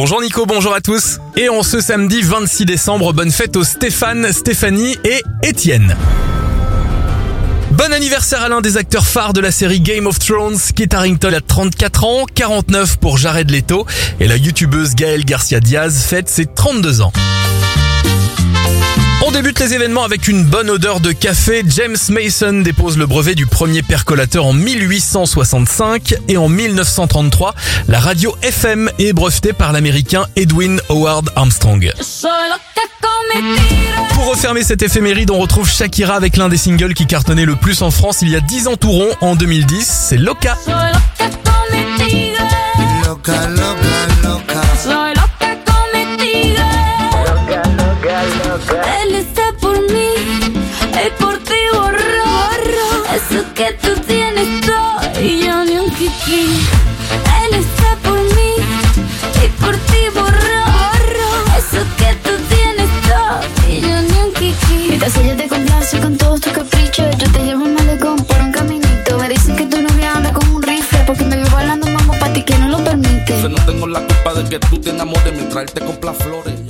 Bonjour Nico, bonjour à tous. Et en ce samedi 26 décembre, bonne fête aux Stéphane, Stéphanie et Étienne. Bon anniversaire à l'un des acteurs phares de la série Game of Thrones, Kit Harington a 34 ans, 49 pour Jared Leto, et la youtubeuse Gaëlle Garcia Diaz fête ses 32 ans. Débute les événements avec une bonne odeur de café. James Mason dépose le brevet du premier percolateur en 1865 et en 1933, la radio FM est brevetée par l'américain Edwin Howard Armstrong. Pour refermer cette éphéméride, on retrouve Shakira avec l'un des singles qui cartonnait le plus en France il y a 10 ans tout rond, en 2010, c'est. Loca, loca, loca. Eso que tú tienes todo y yo ni un kiki. Él está por mí y por ti borro, borro. Eso que tú tienes todo y yo ni un kiki. Mientras ella te complace con todos tus caprichos, yo te llevo al malecón por un caminito. Me dicen que tu novia anda con un rifle porque me vio bailando mambo pa' ti que no lo permite. no tengo la culpa de que tú te enamores mientras él te compra flores.